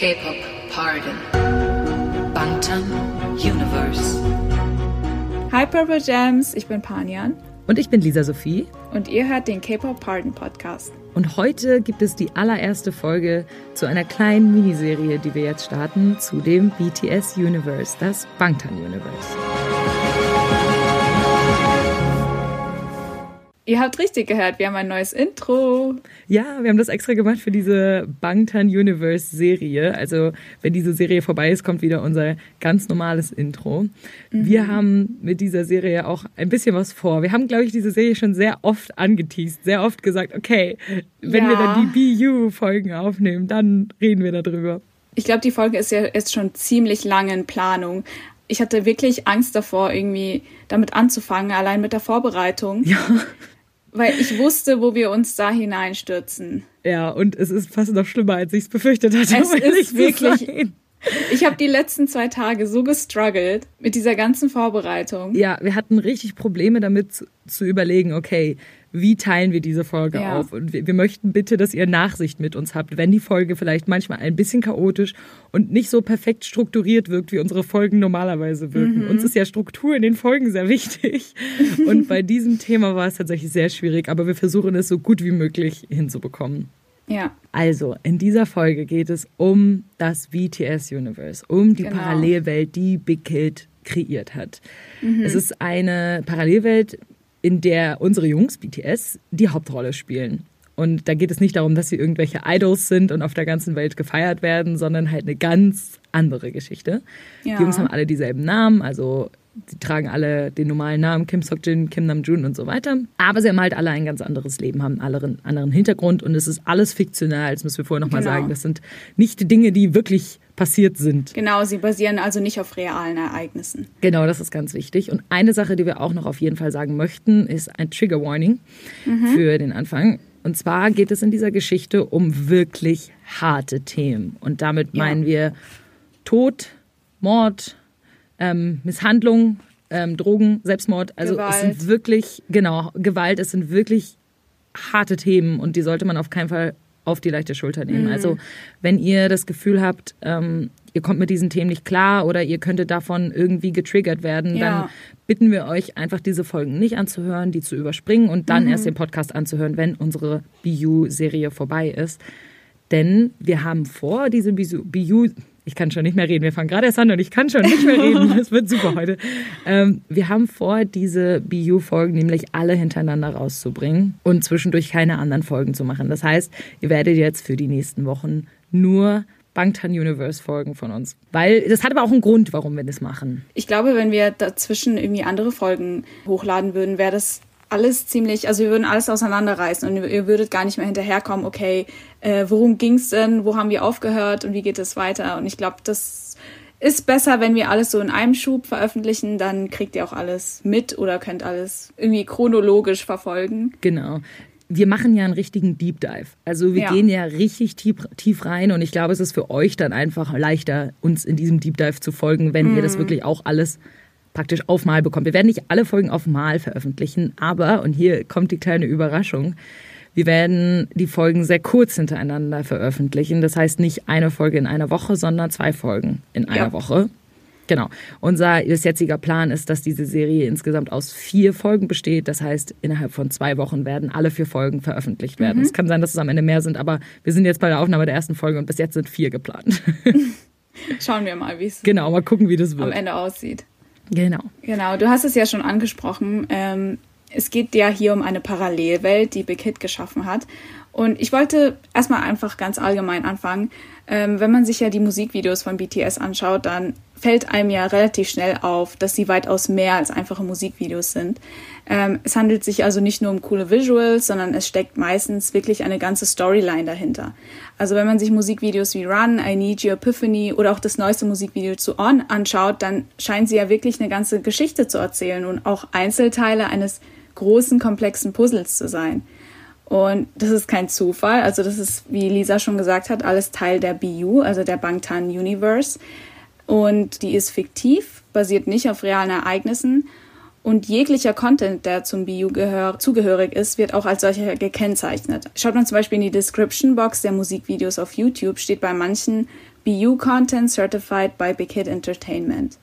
K-Pop Pardon. Bangtan Universe. Hi Purple Gems, ich bin Panjan. Und ich bin Lisa Sophie. Und ihr hört den K-Pop Pardon Podcast. Und heute gibt es die allererste Folge zu einer kleinen Miniserie, die wir jetzt starten, zu dem BTS Universe, das Bangtan Universe. Ihr habt richtig gehört, wir haben ein neues Intro. Ja, wir haben das extra gemacht für diese Bangtan Universe Serie. Also, wenn diese Serie vorbei ist, kommt wieder unser ganz normales Intro. Mhm. Wir haben mit dieser Serie auch ein bisschen was vor. Wir haben, glaube ich, diese Serie schon sehr oft angeteased, sehr oft gesagt, okay, wenn ja. wir dann die BU-Folgen aufnehmen, dann reden wir darüber. Ich glaube, die Folge ist ja jetzt schon ziemlich lange in Planung ich hatte wirklich Angst davor, irgendwie damit anzufangen, allein mit der Vorbereitung. Ja. Weil ich wusste, wo wir uns da hineinstürzen. Ja, und es ist fast noch schlimmer, als ich es befürchtet hatte. Es ist wirklich. Sein. Ich habe die letzten zwei Tage so gestruggelt mit dieser ganzen Vorbereitung. Ja, wir hatten richtig Probleme damit zu, zu überlegen, okay, wie teilen wir diese Folge ja. auf? Und wir, wir, möchten bitte, dass ihr Nachsicht mit uns habt, wenn die Folge vielleicht manchmal ein bisschen chaotisch und nicht so perfekt strukturiert wirkt, wie unsere Folgen normalerweise wirken. Mhm. Uns ist ja Struktur in den Folgen sehr wichtig. Und bei diesem Thema war es tatsächlich sehr schwierig, aber wir versuchen es so gut wie möglich hinzubekommen. Ja. Also, in dieser Folge geht es um das BTS Universe, um die genau. Parallelwelt, die Big Kid kreiert hat. Mhm. Es ist eine Parallelwelt, in der unsere Jungs, BTS, die Hauptrolle spielen. Und da geht es nicht darum, dass sie irgendwelche Idols sind und auf der ganzen Welt gefeiert werden, sondern halt eine ganz andere Geschichte. Ja. Die Jungs haben alle dieselben Namen, also sie tragen alle den normalen Namen Kim Sok-jin, Kim Nam-joon und so weiter. Aber sie haben halt alle ein ganz anderes Leben, haben einen anderen Hintergrund und es ist alles fiktional. Das müssen wir vorher nochmal genau. sagen. Das sind nicht die Dinge, die wirklich passiert sind. Genau, sie basieren also nicht auf realen Ereignissen. Genau, das ist ganz wichtig. Und eine Sache, die wir auch noch auf jeden Fall sagen möchten, ist ein Trigger Warning mhm. für den Anfang. Und zwar geht es in dieser Geschichte um wirklich harte Themen. Und damit ja. meinen wir Tod, Mord, ähm, Misshandlung, ähm, Drogen, Selbstmord. Also Gewalt. es sind wirklich, genau, Gewalt, es sind wirklich harte Themen und die sollte man auf keinen Fall auf die leichte Schulter nehmen. Mhm. Also wenn ihr das Gefühl habt, ähm, ihr kommt mit diesen Themen nicht klar oder ihr könntet davon irgendwie getriggert werden, ja. dann bitten wir euch einfach diese Folgen nicht anzuhören, die zu überspringen und dann mhm. erst den Podcast anzuhören, wenn unsere BU-Serie vorbei ist. Denn wir haben vor, diese BU, ich kann schon nicht mehr reden. Wir fangen gerade erst an und ich kann schon nicht mehr reden. Das wird super heute. Ähm, wir haben vor, diese BU-Folgen nämlich alle hintereinander rauszubringen und zwischendurch keine anderen Folgen zu machen. Das heißt, ihr werdet jetzt für die nächsten Wochen nur Bangtan Universe Folgen von uns. Weil das hat aber auch einen Grund, warum wir das machen. Ich glaube, wenn wir dazwischen irgendwie andere Folgen hochladen würden, wäre das alles ziemlich, also wir würden alles auseinanderreißen und ihr würdet gar nicht mehr hinterherkommen, okay, äh, worum ging's denn, wo haben wir aufgehört und wie geht es weiter? Und ich glaube, das ist besser, wenn wir alles so in einem Schub veröffentlichen, dann kriegt ihr auch alles mit oder könnt alles irgendwie chronologisch verfolgen. Genau. Wir machen ja einen richtigen Deep Dive. Also wir ja. gehen ja richtig tief, tief rein und ich glaube, es ist für euch dann einfach leichter, uns in diesem Deep Dive zu folgen, wenn mhm. ihr das wirklich auch alles praktisch auf Mal bekommt. Wir werden nicht alle Folgen auf Mal veröffentlichen, aber, und hier kommt die kleine Überraschung, wir werden die Folgen sehr kurz hintereinander veröffentlichen. Das heißt nicht eine Folge in einer Woche, sondern zwei Folgen in einer ja. Woche. Genau. Unser jetziger Plan ist, dass diese Serie insgesamt aus vier Folgen besteht. Das heißt, innerhalb von zwei Wochen werden alle vier Folgen veröffentlicht werden. Mhm. Es kann sein, dass es am Ende mehr sind, aber wir sind jetzt bei der Aufnahme der ersten Folge und bis jetzt sind vier geplant. Schauen wir mal, wie es genau, mal gucken, wie das wird. am Ende aussieht. Genau. Genau, du hast es ja schon angesprochen. Ähm, es geht ja hier um eine Parallelwelt, die Big Hit geschaffen hat. Und ich wollte erstmal einfach ganz allgemein anfangen. Ähm, wenn man sich ja die Musikvideos von BTS anschaut, dann fällt einem ja relativ schnell auf, dass sie weitaus mehr als einfache Musikvideos sind. Ähm, es handelt sich also nicht nur um coole Visuals, sondern es steckt meistens wirklich eine ganze Storyline dahinter. Also wenn man sich Musikvideos wie Run, I Need You, Epiphany oder auch das neueste Musikvideo zu On anschaut, dann scheinen sie ja wirklich eine ganze Geschichte zu erzählen und auch Einzelteile eines großen, komplexen Puzzles zu sein. Und das ist kein Zufall. Also das ist, wie Lisa schon gesagt hat, alles Teil der BU, also der Bangtan Universe. Und die ist fiktiv, basiert nicht auf realen Ereignissen. Und jeglicher Content, der zum BU zugehörig ist, wird auch als solcher gekennzeichnet. Schaut man zum Beispiel in die Description Box der Musikvideos auf YouTube, steht bei manchen BU Content Certified by Big Hit Entertainment.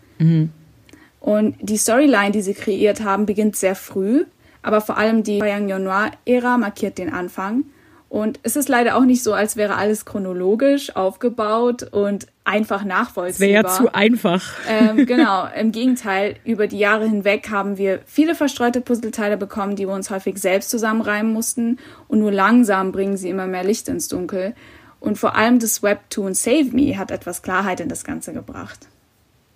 Und die Storyline, die sie kreiert haben, beginnt sehr früh, aber vor allem die Young Noir-Ära markiert den Anfang. Und es ist leider auch nicht so, als wäre alles chronologisch aufgebaut und einfach nachvollziehbar. Wäre ja zu einfach. Ähm, genau, im Gegenteil, über die Jahre hinweg haben wir viele verstreute Puzzleteile bekommen, die wir uns häufig selbst zusammenreimen mussten und nur langsam bringen sie immer mehr Licht ins Dunkel. Und vor allem das Webtoon Save Me hat etwas Klarheit in das Ganze gebracht.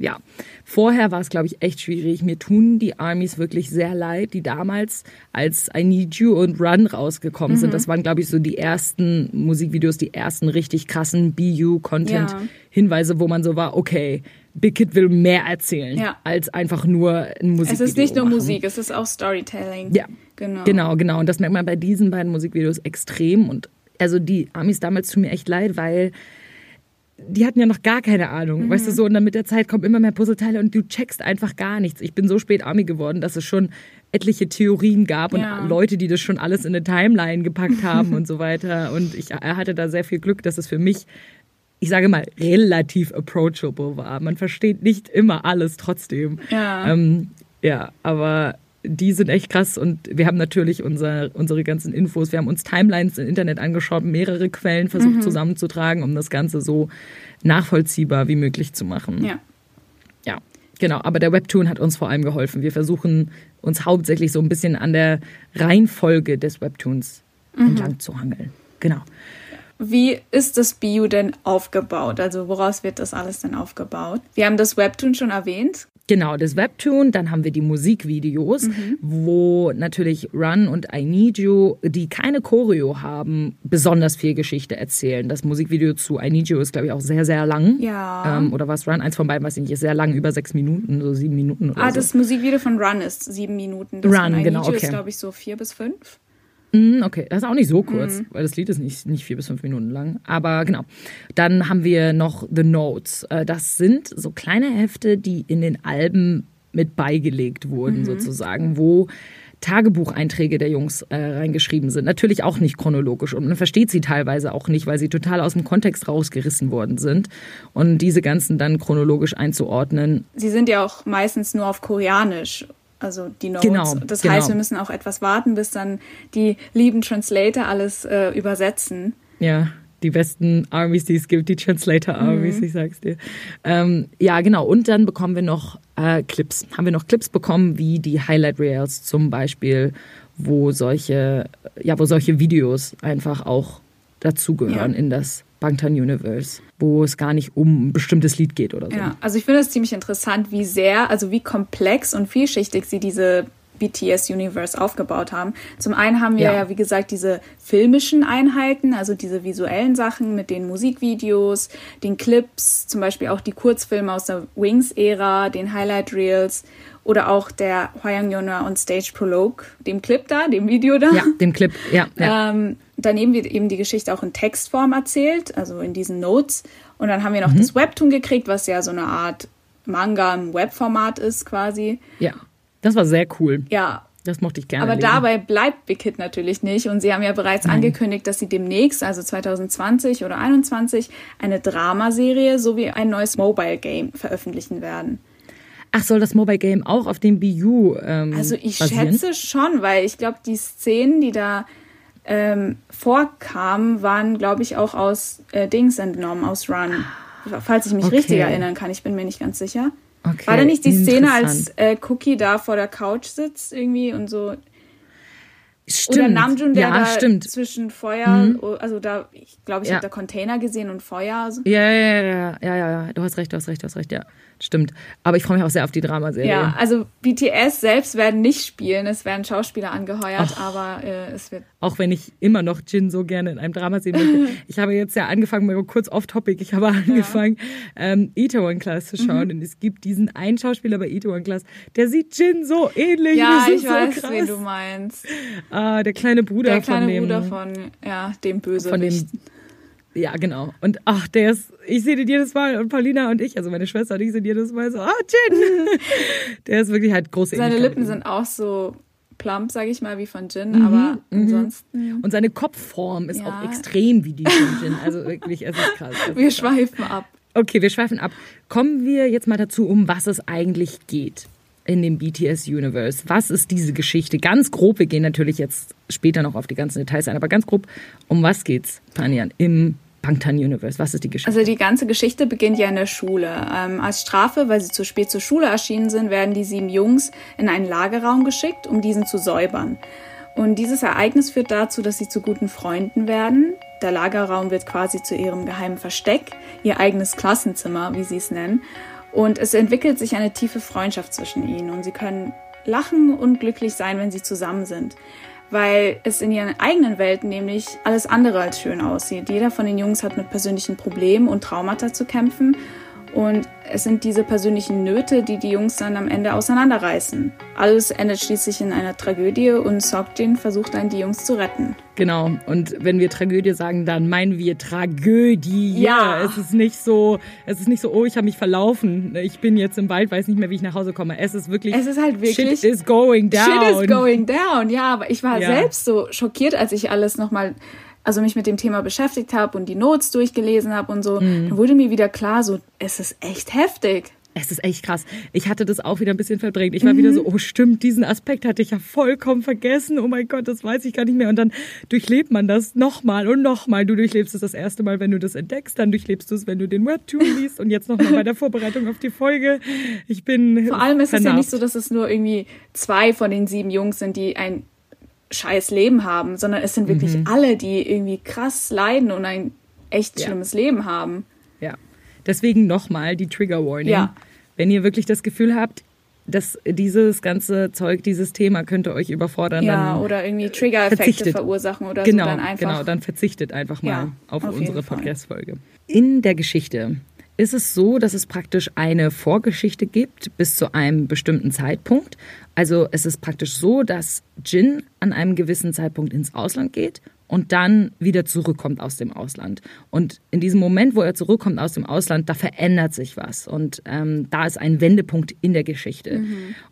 Ja, vorher war es, glaube ich, echt schwierig. Mir tun die Armies wirklich sehr leid, die damals als I Need You und Run rausgekommen sind. Das waren, glaube ich, so die ersten Musikvideos, die ersten richtig krassen BU-Content-Hinweise, wo man so war, okay, Big Kid will mehr erzählen Ja. als einfach nur ein Musikvideo Es ist nicht nur machen. Musik, es ist auch Storytelling. Ja, Genau. Genau, genau. Und das merkt man bei diesen beiden Musikvideos extrem. Und also die Amis damals tun mir echt leid, weil die hatten ja noch gar keine Ahnung, weißt du so. Und dann mit der Zeit kommen immer mehr Puzzleteile und du checkst einfach gar nichts. Ich bin so spät Army geworden, dass es schon etliche Theorien gab und Ja. Leute, die das schon alles in eine Timeline gepackt haben und so weiter. Und ich hatte da sehr viel Glück, dass es für mich ich sage mal, relativ approachable war. Man versteht nicht immer alles trotzdem. Ja. Ähm, ja, aber die sind echt krass und wir haben natürlich unser, unsere ganzen Infos, wir haben uns Timelines im Internet angeschaut, mehrere Quellen versucht Mhm. zusammenzutragen, um das Ganze so nachvollziehbar wie möglich zu machen. Ja. Ja, genau. Aber der Webtoon hat uns vor allem geholfen. Wir versuchen uns hauptsächlich so ein bisschen an der Reihenfolge des Webtoons Mhm. entlang zu hangeln. Genau. Wie ist das BU denn aufgebaut? Also woraus wird das alles denn aufgebaut? Wir haben das Webtoon schon erwähnt. Genau, das Webtoon, dann haben wir die Musikvideos, wo natürlich Run und I Need You, die keine Choreo haben, besonders viel Geschichte erzählen. Das Musikvideo zu I Need You ist, glaube ich, auch sehr, sehr lang. Ja. Ähm, oder was Run? Eins von beiden, weiß ich nicht, ist sehr lang, über sechs Minuten, so sieben Minuten oder Ah, so. das Musikvideo von Run ist sieben Minuten. Das Run, von I genau, Need You okay. ist, glaube ich, so vier bis fünf. Mm, Okay, das ist auch nicht so kurz, Mhm. weil das Lied ist nicht, nicht vier bis fünf Minuten lang. Aber genau. Dann haben wir noch The Notes. Äh, Das sind so kleine Hefte, die in den Alben mit beigelegt wurden, Mhm. sozusagen, wo Tagebucheinträge der Jungs äh, reingeschrieben sind. Natürlich auch nicht chronologisch und man versteht sie teilweise auch nicht, weil sie total aus dem Kontext rausgerissen worden sind. Und diese ganzen dann chronologisch einzuordnen, Sie sind ja auch meistens nur auf Koreanisch. Also die Notes. Genau, das genau. heißt, wir müssen auch etwas warten, bis dann die lieben Translator alles äh, übersetzen. Ja, die besten Armies, die es gibt, die Translator Armies, Mhm. ich sag's dir. Ähm, ja, genau. Und dann bekommen wir noch äh, Clips. Haben wir noch Clips bekommen, wie die Highlight Reels zum Beispiel, wo solche, ja, wo solche Videos einfach auch dazugehören Ja. in das Bangtan Universe, wo es gar nicht um ein bestimmtes Lied geht oder so. Ja, also ich finde es ziemlich interessant, wie sehr, also wie komplex und vielschichtig sie diese BTS Universe aufgebaut haben. Zum einen haben wir Ja. ja, wie gesagt, diese filmischen Einheiten, also diese visuellen Sachen mit den Musikvideos, den Clips, zum Beispiel auch die Kurzfilme aus der Wings-Ära, den Highlight Reels oder auch der Hwayang Yona on Stage Prologue, dem Clip da, dem Video da. Ja, dem Clip, ja. ja. Ähm, daneben wird eben die Geschichte auch in Textform erzählt, also in diesen Notes. Und dann haben wir Mhm. noch das Webtoon gekriegt, was ja so eine Art Manga im Webformat ist quasi. ja. Das war sehr cool. Ja, Das mochte ich gerne. aber lesen. dabei bleibt Big Hit natürlich nicht. Und sie haben ja bereits angekündigt, dass sie demnächst, also 2020 oder 2021, eine Dramaserie sowie ein neues Mobile Game veröffentlichen werden. Ach, soll das Mobile Game auch auf dem BU ähm, Also ich basieren? schätze schon, weil ich glaube, die Szenen, die da ähm, vorkamen, waren, glaube ich, auch aus äh, Dings entnommen, aus Run. Falls ich mich Okay. richtig erinnern kann, ich bin mir nicht ganz sicher. Okay, War da nicht die Szene, als äh, Cookie da vor der Couch sitzt irgendwie und so? Stimmt. Oder Namjoon, der ja, da stimmt. zwischen Feuer, also da, ich glaube, ich Ja. habe da Container gesehen und Feuer. So. Ja, ja, ja, ja, ja, ja, du hast recht, du hast recht, du hast recht, ja. Stimmt. Aber ich freue mich auch sehr auf die Dramaserie. Ja, also BTS selbst werden nicht spielen, es werden Schauspieler angeheuert, aber äh, es wird Auch wenn ich immer noch Jin so gerne in einem Drama sehen möchte. Ich habe jetzt ja angefangen, mal kurz off-topic, ich habe angefangen, ähm, Itaewon Class zu schauen. Mhm. Und es gibt diesen einen Schauspieler bei Itaewon Class, der sieht Jin so ähnlich. Ja, ich weiß, so krass. wen du meinst. Ah, der kleine Bruder Der kleine von dem. Bruder von, ja, dem Bösewicht. von dem Ja, genau. Und ach, der ist, ich sehe den jedes Mal und Paulina und ich, also meine Schwester und ich sind jedes Mal so, ah, Jin. der ist wirklich halt groß Seine Lippen sind auch so plump, sage ich mal, wie von Jin, aber ansonsten. Und seine Kopfform ist Ja. auch extrem wie die von Jin. Also wirklich, es ist krass. Es ist Wir krass. schweifen ab. Okay, wir schweifen ab. Kommen wir jetzt mal dazu, um was es eigentlich geht in dem BTS Universe. Was ist diese Geschichte? Ganz grob, wir gehen natürlich jetzt später noch auf die ganzen Details ein, aber ganz grob, um was geht's, Panjan, im Bangtan Universe? Was ist die Geschichte? Also die ganze Geschichte beginnt ja in der Schule. Ähm, als Strafe, weil sie zu spät zur Schule erschienen sind, werden die sieben Jungs in einen Lagerraum geschickt, um diesen zu säubern. Und dieses Ereignis führt dazu, dass sie zu guten Freunden werden. Der Lagerraum wird quasi zu ihrem geheimen Versteck, ihr eigenes Klassenzimmer, wie sie es nennen. Und es entwickelt sich eine tiefe Freundschaft zwischen ihnen und sie können lachen und glücklich sein, wenn sie zusammen sind. Weil es in ihren eigenen Welten nämlich alles andere als schön aussieht. Jeder von den Jungs hat mit persönlichen Problemen und Traumata zu kämpfen. Und es sind diese persönlichen Nöte, die die Jungs dann am Ende auseinanderreißen. Alles endet schließlich in einer Tragödie und Sokjin versucht dann, die Jungs zu retten. Genau. Und wenn wir Tragödie sagen, dann meinen wir Tragödie. Ja. Es ist nicht so, es ist nicht so, oh, ich habe mich verlaufen. Ich bin jetzt im Wald, weiß nicht mehr, wie ich nach Hause komme. Es ist wirklich. Es ist halt wirklich- Shit is going down. Shit is going down. Ja, aber ich war Ja. selbst so schockiert, als ich alles nochmal, also mich mit dem Thema beschäftigt habe und die Notes durchgelesen habe und so. Mhm. Dann wurde mir wieder klar, so, es ist echt heftig. Es ist echt krass. Ich hatte das auch wieder ein bisschen verdrängt. Ich war wieder so, oh stimmt, diesen Aspekt hatte ich ja vollkommen vergessen. Oh mein Gott, das weiß ich gar nicht mehr. Und dann durchlebt man das nochmal und nochmal. Du durchlebst es das erste Mal, wenn du das entdeckst. Dann durchlebst du es, wenn du den Webtoon liest. Und jetzt nochmal bei der Vorbereitung auf die Folge. Ich bin Vor allem ist es ja vernarbt. nicht so, dass es nur irgendwie zwei von den sieben Jungs sind, die ein scheiß Leben haben, sondern es sind wirklich alle, die irgendwie krass leiden und ein echt Ja. schlimmes Leben haben. Ja. Deswegen nochmal die Trigger Warning. Ja. Wenn ihr wirklich das Gefühl habt, dass dieses ganze Zeug, dieses Thema könnte euch überfordern, Ja, oder irgendwie Trigger-Effekte verursachen oder genau, so dann einfach. Genau, dann verzichtet einfach mal Ja, auf, auf unsere. Podcast-Folge. In der Geschichte ist es so, dass es praktisch eine Vorgeschichte gibt bis zu einem bestimmten Zeitpunkt. Also es ist praktisch so, dass Jin an einem gewissen Zeitpunkt ins Ausland geht und dann wieder zurückkommt aus dem Ausland. Und in diesem Moment, wo er zurückkommt aus dem Ausland, da verändert sich was. Und ähm, da ist ein Wendepunkt in der Geschichte.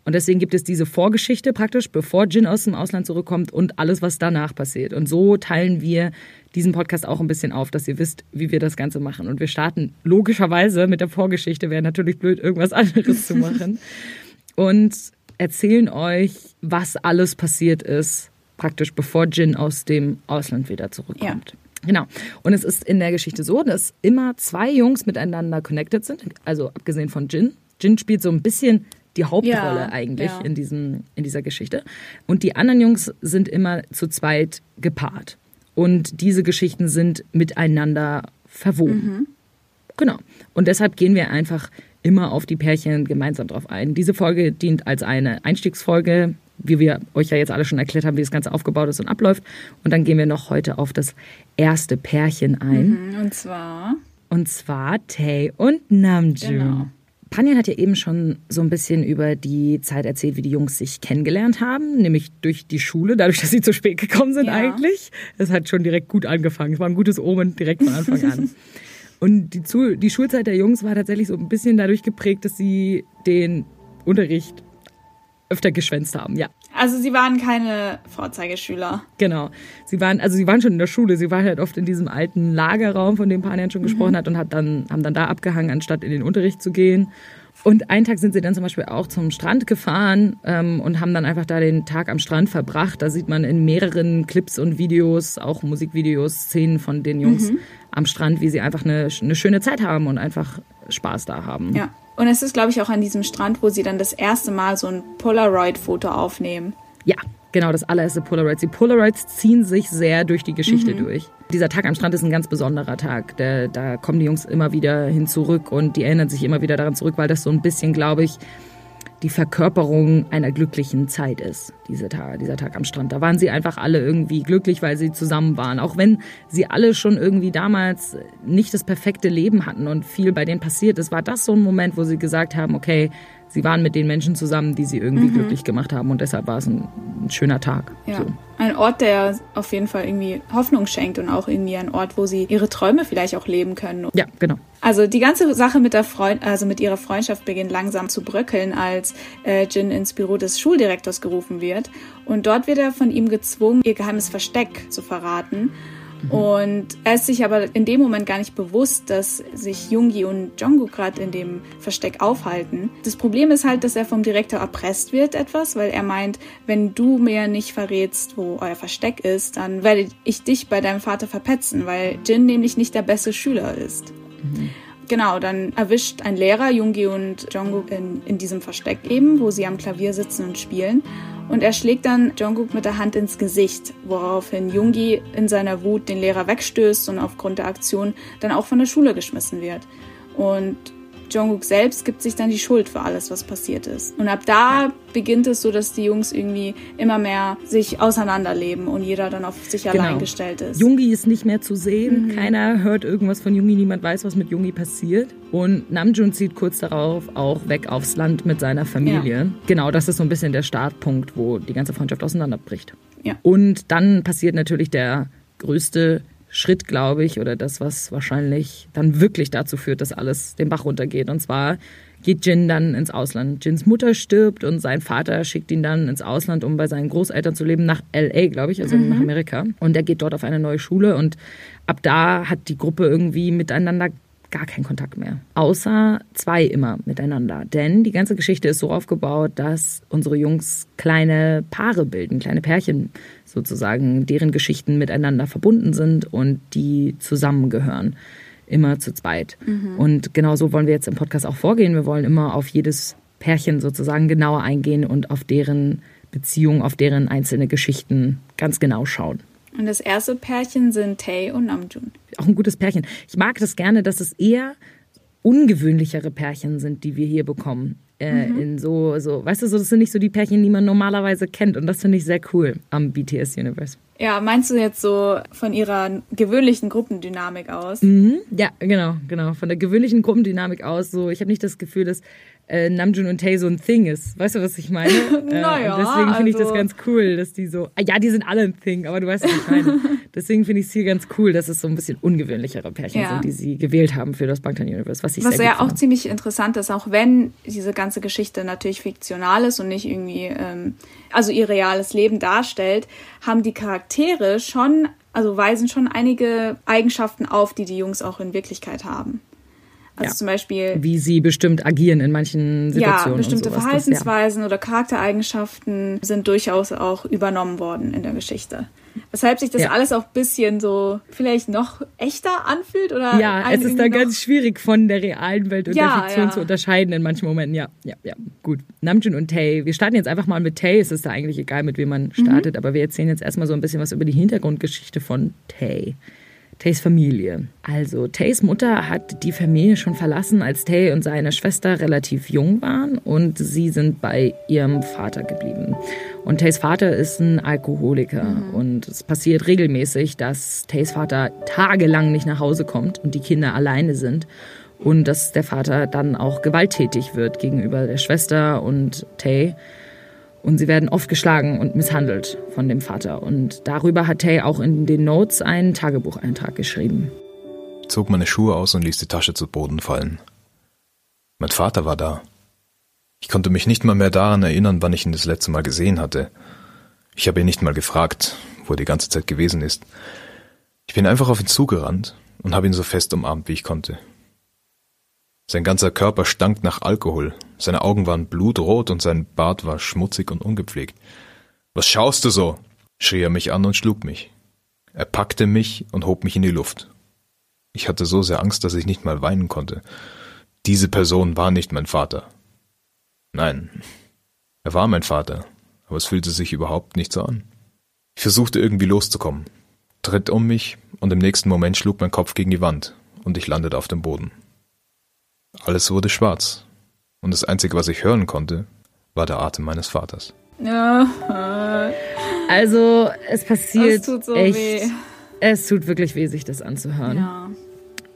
Und deswegen gibt es diese Vorgeschichte praktisch, bevor Jin aus dem Ausland zurückkommt und alles, was danach passiert. Und so teilen wir diesen Podcast auch ein bisschen auf, dass ihr wisst, wie wir das Ganze machen. Und wir starten logischerweise mit der Vorgeschichte. Wäre natürlich blöd, irgendwas anderes zu machen. Und erzählen euch, was alles passiert ist, praktisch bevor Jin aus dem Ausland wieder zurückkommt. Genau. Und es ist in der Geschichte so, dass immer zwei Jungs miteinander connected sind, also abgesehen von Jin. Jin spielt so ein bisschen die Hauptrolle Ja, eigentlich ja. in, diesem, in dieser Geschichte. Und die anderen Jungs sind immer zu zweit gepaart. Und diese Geschichten sind miteinander verwoben. Genau. Und deshalb gehen wir einfach immer auf die Pärchen gemeinsam drauf ein. Diese Folge dient als eine Einstiegsfolge, wie wir euch ja jetzt alle schon erklärt haben, wie das Ganze aufgebaut ist und abläuft. Und dann gehen wir noch heute auf das erste Pärchen ein. Und zwar, Und zwar Tae und Namjoon. Genau. Panjan hat ja eben schon so ein bisschen über die Zeit erzählt, wie die Jungs sich kennengelernt haben, nämlich durch die Schule, dadurch, dass sie zu spät gekommen sind Ja. eigentlich. Es hat schon direkt gut angefangen. Es war ein gutes Omen direkt von Anfang an. Und die, Zu die Schulzeit der Jungs war tatsächlich so ein bisschen dadurch geprägt, dass sie den Unterricht öfter geschwänzt haben. Ja, also sie waren keine Vorzeigeschüler. Genau. Sie waren, also sie waren schon in der Schule, sie waren halt oft in diesem alten Lagerraum, von dem Panian schon gesprochen hat, und hat dann, haben dann da abgehangen, anstatt in den Unterricht zu gehen. Und einen Tag sind sie dann zum Beispiel auch zum Strand gefahren ähm, und haben dann einfach da den Tag am Strand verbracht. Da sieht man in mehreren Clips und Videos, auch Musikvideos, Szenen von den Jungs am Strand, wie sie einfach eine, eine schöne Zeit haben und einfach Spaß da haben. Ja. Und es ist, glaube ich, auch an diesem Strand, wo sie dann das erste Mal so ein Polaroid-Foto aufnehmen. Ja, genau, das allererste Polaroids. Die Polaroids ziehen sich sehr durch die Geschichte durch. Dieser Tag am Strand ist ein ganz besonderer Tag. Der, da kommen die Jungs immer wieder hin zurück und die erinnern sich immer wieder daran zurück, weil das so ein bisschen, glaube ich, die Verkörperung einer glücklichen Zeit ist, diese Tag, dieser Tag am Strand. Da waren sie einfach alle irgendwie glücklich, weil sie zusammen waren. Auch wenn sie alle schon irgendwie damals nicht das perfekte Leben hatten und viel bei denen passiert ist, war das so ein Moment, wo sie gesagt haben, okay, sie waren mit den Menschen zusammen, die sie irgendwie mhm. glücklich gemacht haben und deshalb war es ein, ein schöner Tag. Ja. So. Ein Ort, der auf jeden Fall irgendwie Hoffnung schenkt und auch irgendwie ein Ort, wo sie ihre Träume vielleicht auch leben können. Ja, genau. Also die ganze Sache mit der Freund, also mit ihrer Freundschaft beginnt langsam zu bröckeln, als äh, Jin ins Büro des Schuldirektors gerufen wird. Und dort wird er von ihm gezwungen, ihr geheimes Versteck zu verraten. Mhm. Und er ist sich aber in dem Moment gar nicht bewusst, dass sich Jungi und Jungkook gerade in dem Versteck aufhalten. Das Problem ist halt, dass er vom Direktor erpresst wird etwas, weil er meint, wenn du mir nicht verrätst, wo euer Versteck ist, dann werde ich dich bei deinem Vater verpetzen, weil Jin nämlich nicht der beste Schüler ist. Mhm. Genau, dann erwischt ein Lehrer Jungi und Jungkook in, in diesem Versteck eben, wo sie am Klavier sitzen und spielen. Und er schlägt dann Jungkook mit der Hand ins Gesicht, woraufhin Jungi in seiner Wut den Lehrer wegstößt und aufgrund der Aktion dann auch von der Schule geschmissen wird. Und Jungkook selbst gibt sich dann die Schuld für alles, was passiert ist. Und ab da beginnt es so, dass die Jungs irgendwie immer mehr sich auseinanderleben und jeder dann auf sich genau. allein gestellt ist. Jungi ist nicht mehr zu sehen. Mhm. Keiner hört irgendwas von Jungi. Niemand weiß, was mit Jungi passiert. Und Namjoon zieht kurz darauf auch weg aufs Land mit seiner Familie. Ja. Genau, das ist so ein bisschen der Startpunkt, wo die ganze Freundschaft auseinanderbricht. Ja. Und dann passiert natürlich der größte Schritt, glaube ich, oder das, was wahrscheinlich dann wirklich dazu führt, dass alles den Bach runtergeht. Und zwar geht Jin dann ins Ausland. Jins Mutter stirbt und sein Vater schickt ihn dann ins Ausland, um bei seinen Großeltern zu leben, nach LA, glaube ich, also mhm. nach Amerika. Und er geht dort auf eine neue Schule und ab da hat die Gruppe irgendwie miteinander gar keinen Kontakt mehr. Außer zwei immer miteinander. Denn die ganze Geschichte ist so aufgebaut, dass unsere Jungs kleine Paare bilden, kleine Pärchen sozusagen, deren Geschichten miteinander verbunden sind und die zusammengehören. Immer zu zweit. Mhm. Und genau so wollen wir jetzt im Podcast auch vorgehen. Wir wollen immer auf jedes Pärchen sozusagen genauer eingehen und auf deren Beziehung, auf deren einzelne Geschichten ganz genau schauen. Und das erste Pärchen sind Tae und Namjoon. Auch ein gutes Pärchen. Ich mag das gerne, dass es eher ungewöhnlichere Pärchen sind, die wir hier bekommen. Äh, mhm. In so, so, weißt du, so, das sind nicht so die Pärchen, die man normalerweise kennt. Und das finde ich sehr cool am BTS Universe. Ja, meinst du jetzt so von ihrer gewöhnlichen Gruppendynamik aus? Mhm. Ja, genau, genau. Von der gewöhnlichen Gruppendynamik aus. So, ich habe nicht das Gefühl, dass äh, Namjoon und Tae so ein Thing ist. Weißt du, was ich meine? naja, äh, deswegen finde ich das also ganz cool, dass die so. Ah, ja, die sind alle ein Thing, aber du weißt, was ich meine. deswegen finde ich es hier ganz cool, dass es so ein bisschen ungewöhnlichere Pärchen ja. sind, die sie gewählt haben für das Bangtan Universe, was ich Was sehr ja auch finde. ziemlich interessant ist, auch wenn diese ganze Geschichte natürlich fiktional ist und nicht irgendwie, ähm, also ihr reales Leben darstellt, haben die Charaktere schon, also weisen schon einige Eigenschaften auf, die die Jungs auch in Wirklichkeit haben. Also ja. zum Beispiel. Wie sie bestimmt agieren in manchen Situationen. Ja, bestimmte Verhaltensweisen das, ja. oder Charaktereigenschaften sind durchaus auch übernommen worden in der Geschichte. Weshalb sich das ja. alles auch ein bisschen so vielleicht noch echter anfühlt oder. Ja, es ist da ganz schwierig von der realen Welt und der Fiktion zu unterscheiden in manchen Momenten. Ja, ja, ja. Gut. Namjoon und Tay. Wir starten jetzt einfach mal mit Tay. Es ist da eigentlich egal, mit wem man startet, mhm. aber wir erzählen jetzt erstmal so ein bisschen was über die Hintergrundgeschichte von Tay. Tays Familie. Also Tays Mutter hat die Familie schon verlassen, als Tay und seine Schwester relativ jung waren und sie sind bei ihrem Vater geblieben. Und Tays Vater ist ein Alkoholiker mhm. und es passiert regelmäßig, dass Tays Vater tagelang nicht nach Hause kommt und die Kinder alleine sind und dass der Vater dann auch gewalttätig wird gegenüber der Schwester und Tay. Und sie werden oft geschlagen und misshandelt von dem Vater. Und darüber hat Tay auch in den Notes einen Tagebucheintrag geschrieben. Ich zog meine Schuhe aus und ließ die Tasche zu Boden fallen. Mein Vater war da. Ich konnte mich nicht mal mehr daran erinnern, wann ich ihn das letzte Mal gesehen hatte. Ich habe ihn nicht mal gefragt, wo er die ganze Zeit gewesen ist. Ich bin einfach auf ihn zugerannt und habe ihn so fest umarmt, wie ich konnte. Sein ganzer Körper stank nach Alkohol, seine Augen waren blutrot und sein Bart war schmutzig und ungepflegt. Was schaust du so? schrie er mich an und schlug mich. Er packte mich und hob mich in die Luft. Ich hatte so sehr Angst, dass ich nicht mal weinen konnte. Diese Person war nicht mein Vater. Nein, er war mein Vater, aber es fühlte sich überhaupt nicht so an. Ich versuchte irgendwie loszukommen, tritt um mich und im nächsten Moment schlug mein Kopf gegen die Wand und ich landete auf dem Boden. Alles wurde schwarz. Und das Einzige, was ich hören konnte, war der Atem meines Vaters. Ja. Also, es passiert es tut so echt. Weh. Es tut wirklich weh, sich das anzuhören. Ja.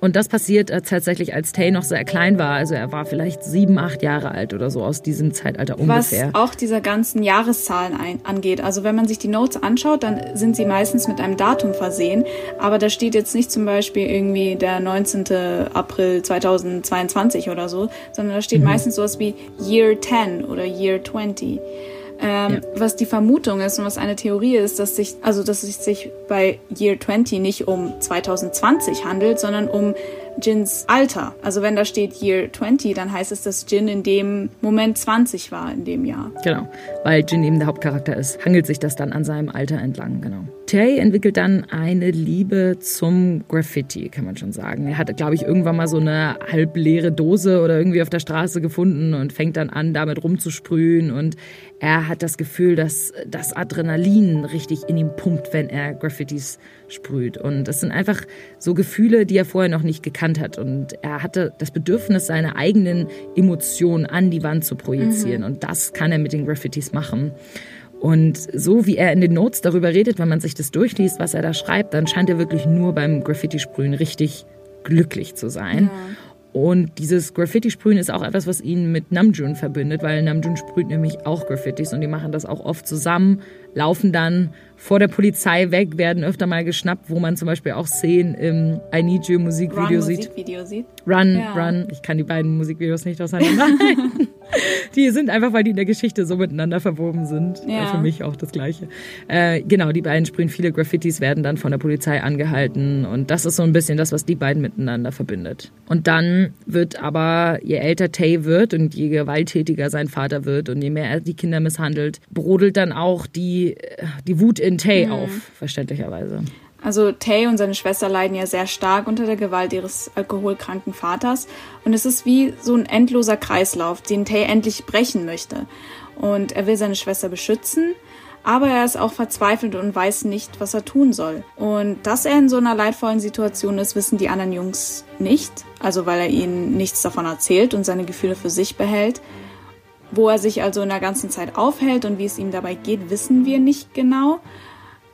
Und das passiert äh, tatsächlich, als Tay noch sehr klein war. Also er war vielleicht sieben, acht Jahre alt oder so aus diesem Zeitalter ungefähr. Was auch dieser ganzen Jahreszahlen ein, angeht. Also wenn man sich die Notes anschaut, dann sind sie meistens mit einem Datum versehen. Aber da steht jetzt nicht zum Beispiel irgendwie der 19. April 2022 oder so, sondern da steht mhm. meistens sowas wie Year 10 oder Year 20. Ähm, ja. Was die Vermutung ist und was eine Theorie ist, dass sich, also dass es sich bei Year 20 nicht um 2020 handelt, sondern um Jins Alter. Also wenn da steht Year 20, dann heißt es, dass Jin in dem Moment 20 war in dem Jahr. Genau, weil Jin eben der Hauptcharakter ist, hangelt sich das dann an seinem Alter entlang, genau. Tay entwickelt dann eine Liebe zum Graffiti, kann man schon sagen. Er hat, glaube ich, irgendwann mal so eine halbleere Dose oder irgendwie auf der Straße gefunden und fängt dann an, damit rumzusprühen und er hat das Gefühl, dass das Adrenalin richtig in ihm pumpt, wenn er Graffitis sprüht. Und das sind einfach so Gefühle, die er vorher noch nicht gekannt hat. Und er hatte das Bedürfnis, seine eigenen Emotionen an die Wand zu projizieren. Mhm. Und das kann er mit den Graffitis machen. Und so wie er in den Notes darüber redet, wenn man sich das durchliest, was er da schreibt, dann scheint er wirklich nur beim Graffiti-Sprühen richtig glücklich zu sein. Ja. Und dieses Graffiti-Sprühen ist auch etwas, was ihn mit Namjoon verbindet, weil Namjoon sprüht nämlich auch Graffitis und die machen das auch oft zusammen, laufen dann vor der Polizei weg, werden öfter mal geschnappt, wo man zum Beispiel auch Szenen im I Need You Musikvideo Run sieht. Musikvideo sieht. Run, ja. Run. Ich kann die beiden Musikvideos nicht auseinanderhalten. die sind einfach, weil die in der Geschichte so miteinander verwoben sind. Ja. Für mich auch das Gleiche. Äh, genau, die beiden sprühen viele Graffitis, werden dann von der Polizei angehalten und das ist so ein bisschen das, was die beiden miteinander verbindet. Und dann wird aber, je älter Tay wird und je gewalttätiger sein Vater wird und je mehr er die Kinder misshandelt, brodelt dann auch die, die Wut in Tay mhm. auf, verständlicherweise. Also Tay und seine Schwester leiden ja sehr stark unter der Gewalt ihres alkoholkranken Vaters. Und es ist wie so ein endloser Kreislauf, den Tay endlich brechen möchte. Und er will seine Schwester beschützen, aber er ist auch verzweifelt und weiß nicht, was er tun soll. Und dass er in so einer leidvollen Situation ist, wissen die anderen Jungs nicht. Also weil er ihnen nichts davon erzählt und seine Gefühle für sich behält. Wo er sich also in der ganzen Zeit aufhält und wie es ihm dabei geht, wissen wir nicht genau.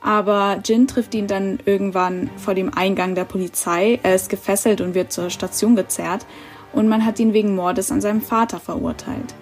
Aber Jin trifft ihn dann irgendwann vor dem Eingang der Polizei. Er ist gefesselt und wird zur Station gezerrt. Und man hat ihn wegen Mordes an seinem Vater verurteilt.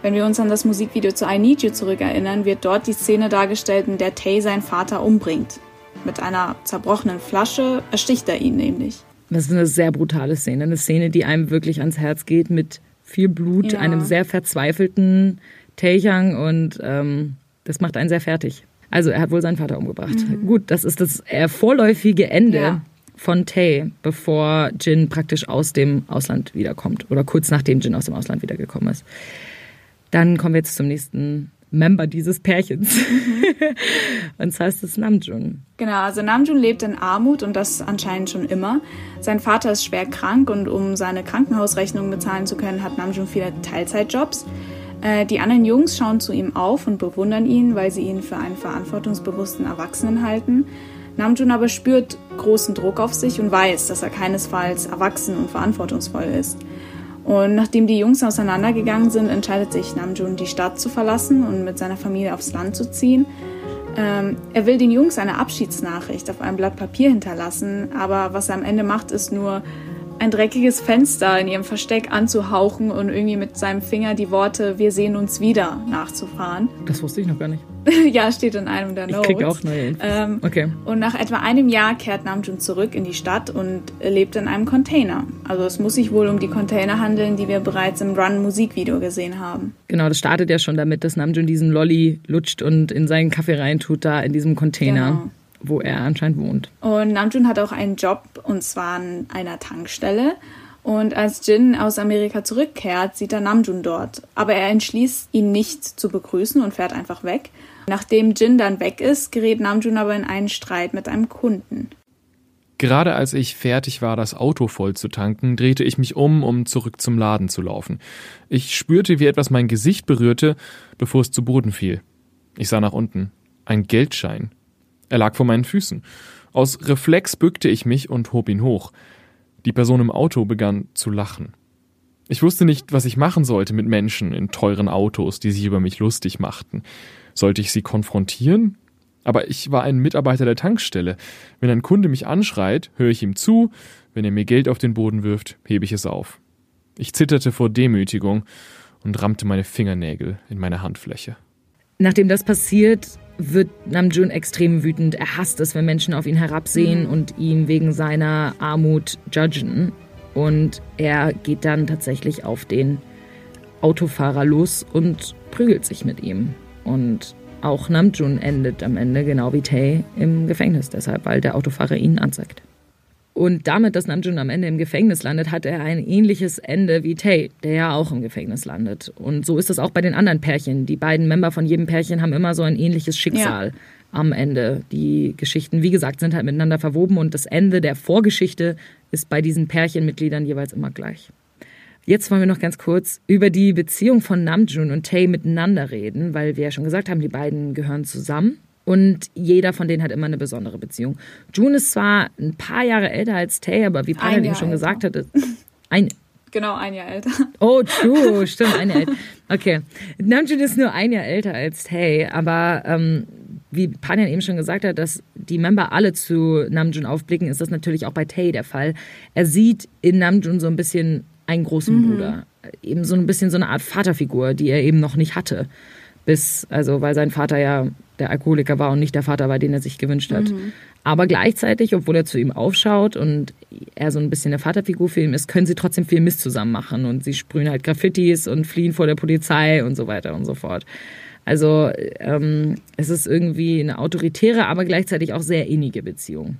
Wenn wir uns an das Musikvideo zu I Need You zurückerinnern, wird dort die Szene dargestellt, in der Tay seinen Vater umbringt. Mit einer zerbrochenen Flasche ersticht er ihn nämlich. Das ist eine sehr brutale Szene. Eine Szene, die einem wirklich ans Herz geht mit viel Blut, ja. einem sehr verzweifelten Taeyang und ähm, das macht einen sehr fertig. Also er hat wohl seinen Vater umgebracht. Mhm. Gut, das ist das vorläufige Ende ja. von Tay, bevor Jin praktisch aus dem Ausland wiederkommt oder kurz nachdem Jin aus dem Ausland wiedergekommen ist. Dann kommen wir jetzt zum nächsten Member dieses Pärchens. Mhm. und zwar ist es Namjoon. Genau, also Namjoon lebt in Armut und das anscheinend schon immer. Sein Vater ist schwer krank und um seine Krankenhausrechnung bezahlen zu können, hat Namjoon viele Teilzeitjobs. Äh, die anderen Jungs schauen zu ihm auf und bewundern ihn, weil sie ihn für einen verantwortungsbewussten Erwachsenen halten. Namjoon aber spürt großen Druck auf sich und weiß, dass er keinesfalls erwachsen und verantwortungsvoll ist. Und nachdem die Jungs auseinandergegangen sind, entscheidet sich Namjoon, die Stadt zu verlassen und mit seiner Familie aufs Land zu ziehen. Ähm, er will den Jungs eine Abschiedsnachricht auf einem Blatt Papier hinterlassen, aber was er am Ende macht, ist nur ein dreckiges Fenster in ihrem Versteck anzuhauchen und irgendwie mit seinem Finger die Worte Wir sehen uns wieder nachzufahren. Das wusste ich noch gar nicht. ja, steht in einem der Notes. Ich krieg auch neue Infos. Ähm, okay. Und nach etwa einem Jahr kehrt Namjoon zurück in die Stadt und lebt in einem Container. Also es muss sich wohl um die Container handeln, die wir bereits im Run-Musikvideo gesehen haben. Genau, das startet ja schon damit, dass Namjoon diesen Lolly lutscht und in seinen Kaffee reintut, da in diesem Container. Genau wo er anscheinend wohnt. Und Namjoon hat auch einen Job und zwar an einer Tankstelle. Und als Jin aus Amerika zurückkehrt, sieht er Namjoon dort. Aber er entschließt, ihn nicht zu begrüßen und fährt einfach weg. Nachdem Jin dann weg ist, gerät Namjoon aber in einen Streit mit einem Kunden. Gerade als ich fertig war, das Auto voll zu tanken, drehte ich mich um, um zurück zum Laden zu laufen. Ich spürte, wie etwas mein Gesicht berührte, bevor es zu Boden fiel. Ich sah nach unten. Ein Geldschein. Er lag vor meinen Füßen. Aus Reflex bückte ich mich und hob ihn hoch. Die Person im Auto begann zu lachen. Ich wusste nicht, was ich machen sollte mit Menschen in teuren Autos, die sich über mich lustig machten. Sollte ich sie konfrontieren? Aber ich war ein Mitarbeiter der Tankstelle. Wenn ein Kunde mich anschreit, höre ich ihm zu, wenn er mir Geld auf den Boden wirft, hebe ich es auf. Ich zitterte vor Demütigung und rammte meine Fingernägel in meine Handfläche. Nachdem das passiert, wird Namjoon extrem wütend. Er hasst es, wenn Menschen auf ihn herabsehen mhm. und ihn wegen seiner Armut judgen. Und er geht dann tatsächlich auf den Autofahrer los und prügelt sich mit ihm. Und auch Namjoon endet am Ende, genau wie Tae, im Gefängnis deshalb, weil der Autofahrer ihn anzeigt. Und damit, dass Namjoon am Ende im Gefängnis landet, hat er ein ähnliches Ende wie Tay, der ja auch im Gefängnis landet. Und so ist es auch bei den anderen Pärchen. Die beiden Member von jedem Pärchen haben immer so ein ähnliches Schicksal. Ja. Am Ende. Die Geschichten, wie gesagt, sind halt miteinander verwoben und das Ende der Vorgeschichte ist bei diesen Pärchenmitgliedern jeweils immer gleich. Jetzt wollen wir noch ganz kurz über die Beziehung von Namjoon und Tay miteinander reden, weil wir ja schon gesagt haben, die beiden gehören zusammen. Und jeder von denen hat immer eine besondere Beziehung. June ist zwar ein paar Jahre älter als Tay, aber wie Paul eben schon älter. gesagt hat, ein, Genau, ein Jahr älter. Oh, true, stimmt, ein Jahr älter. Okay. Namjoon ist nur ein Jahr älter als Tay, aber ähm, wie Panjan eben schon gesagt hat, dass die Member alle zu Namjoon aufblicken, ist das natürlich auch bei Tay der Fall. Er sieht in Namjoon so ein bisschen einen großen mhm. Bruder. Eben so ein bisschen so eine Art Vaterfigur, die er eben noch nicht hatte. Bis, also, weil sein Vater ja der Alkoholiker war und nicht der Vater war, den er sich gewünscht hat. Mhm. Aber gleichzeitig, obwohl er zu ihm aufschaut und er so ein bisschen eine Vaterfigur für ihn ist, können sie trotzdem viel Mist zusammen machen und sie sprühen halt Graffitis und fliehen vor der Polizei und so weiter und so fort. Also ähm, es ist irgendwie eine autoritäre, aber gleichzeitig auch sehr innige Beziehung.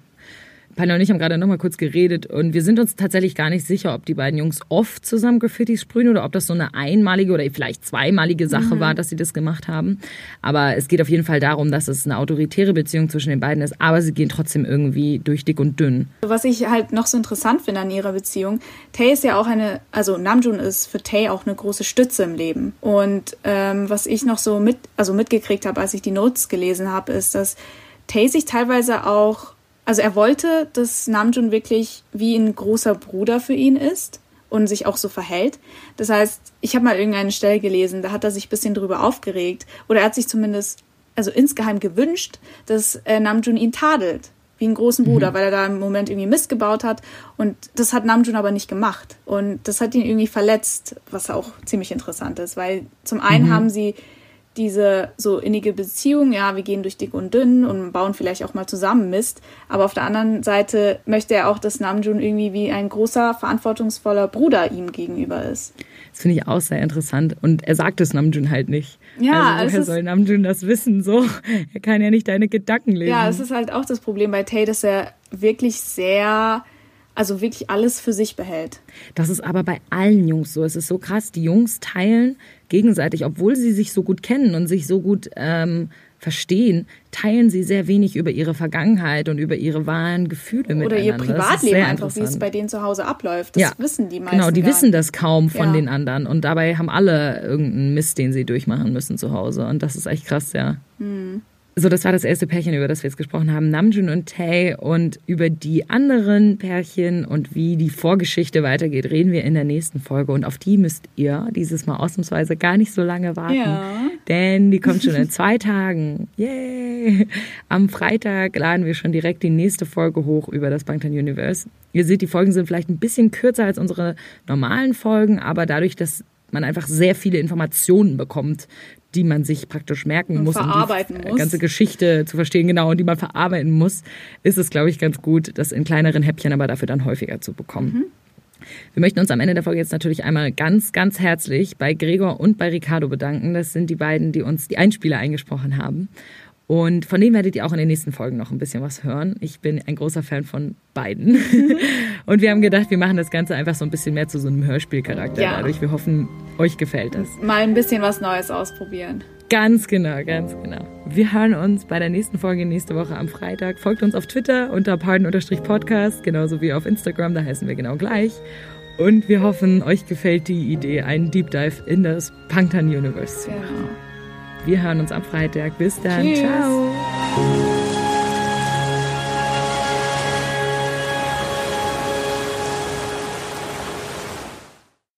Panna und ich haben gerade noch mal kurz geredet und wir sind uns tatsächlich gar nicht sicher, ob die beiden Jungs oft zusammen Graffiti sprühen oder ob das so eine einmalige oder vielleicht zweimalige Sache mhm. war, dass sie das gemacht haben. Aber es geht auf jeden Fall darum, dass es eine autoritäre Beziehung zwischen den beiden ist, aber sie gehen trotzdem irgendwie durch dick und dünn. Was ich halt noch so interessant finde an ihrer Beziehung, Tay ist ja auch eine, also Namjoon ist für Tay auch eine große Stütze im Leben. Und ähm, was ich noch so mit, also mitgekriegt habe, als ich die Notes gelesen habe, ist, dass Tay sich teilweise auch also er wollte, dass Namjoon wirklich wie ein großer Bruder für ihn ist und sich auch so verhält. Das heißt, ich habe mal irgendeine Stelle gelesen, da hat er sich ein bisschen drüber aufgeregt oder er hat sich zumindest also insgeheim gewünscht, dass äh, Namjoon ihn tadelt wie einen großen Bruder, mhm. weil er da im Moment irgendwie Mist gebaut hat und das hat Namjoon aber nicht gemacht und das hat ihn irgendwie verletzt, was auch ziemlich interessant ist, weil zum einen mhm. haben sie diese so innige Beziehung, ja, wir gehen durch dick und dünn und bauen vielleicht auch mal zusammen Mist. Aber auf der anderen Seite möchte er auch, dass Namjoon irgendwie wie ein großer, verantwortungsvoller Bruder ihm gegenüber ist. Das finde ich auch sehr interessant. Und er sagt es Namjoon halt nicht. Ja, also woher soll Namjoon das wissen? So, er kann ja nicht deine Gedanken lesen. Ja, es ist halt auch das Problem bei Tay, dass er wirklich sehr also wirklich alles für sich behält. Das ist aber bei allen Jungs so. Es ist so krass. Die Jungs teilen gegenseitig, obwohl sie sich so gut kennen und sich so gut ähm, verstehen, teilen sie sehr wenig über ihre Vergangenheit und über ihre wahren Gefühle Oder miteinander. ihr Privatleben einfach, wie es bei denen zu Hause abläuft. Das ja, wissen die meisten. Genau, die wissen das kaum von ja. den anderen. Und dabei haben alle irgendeinen Mist, den sie durchmachen müssen zu Hause. Und das ist echt krass, ja. Hm. So, das war das erste Pärchen, über das wir jetzt gesprochen haben, Namjoon und Tae. Und über die anderen Pärchen und wie die Vorgeschichte weitergeht, reden wir in der nächsten Folge. Und auf die müsst ihr dieses Mal ausnahmsweise gar nicht so lange warten. Ja. Denn die kommt schon in zwei Tagen. Yay! Am Freitag laden wir schon direkt die nächste Folge hoch über das Bangtan Universe. Ihr seht, die Folgen sind vielleicht ein bisschen kürzer als unsere normalen Folgen, aber dadurch, dass man einfach sehr viele Informationen bekommt, die man sich praktisch merken und muss, verarbeiten um die muss. ganze Geschichte zu verstehen, genau, und die man verarbeiten muss, ist es, glaube ich, ganz gut, das in kleineren Häppchen aber dafür dann häufiger zu bekommen. Mhm. Wir möchten uns am Ende der Folge jetzt natürlich einmal ganz, ganz herzlich bei Gregor und bei Ricardo bedanken. Das sind die beiden, die uns die Einspieler eingesprochen haben. Und von dem werdet ihr auch in den nächsten Folgen noch ein bisschen was hören. Ich bin ein großer Fan von beiden. Und wir haben gedacht, wir machen das Ganze einfach so ein bisschen mehr zu so einem Hörspielcharakter ja. dadurch. Wir hoffen, euch gefällt das. Mal ein bisschen was Neues ausprobieren. Ganz genau, ganz genau. Wir hören uns bei der nächsten Folge nächste Woche am Freitag. Folgt uns auf Twitter unter pardon-podcast, genauso wie auf Instagram, da heißen wir genau gleich. Und wir hoffen, euch gefällt die Idee, einen Deep Dive in das Punktan Universe zu machen. Ja. Wir hören uns am Freitag. Bis dann. Tschüss. Ciao.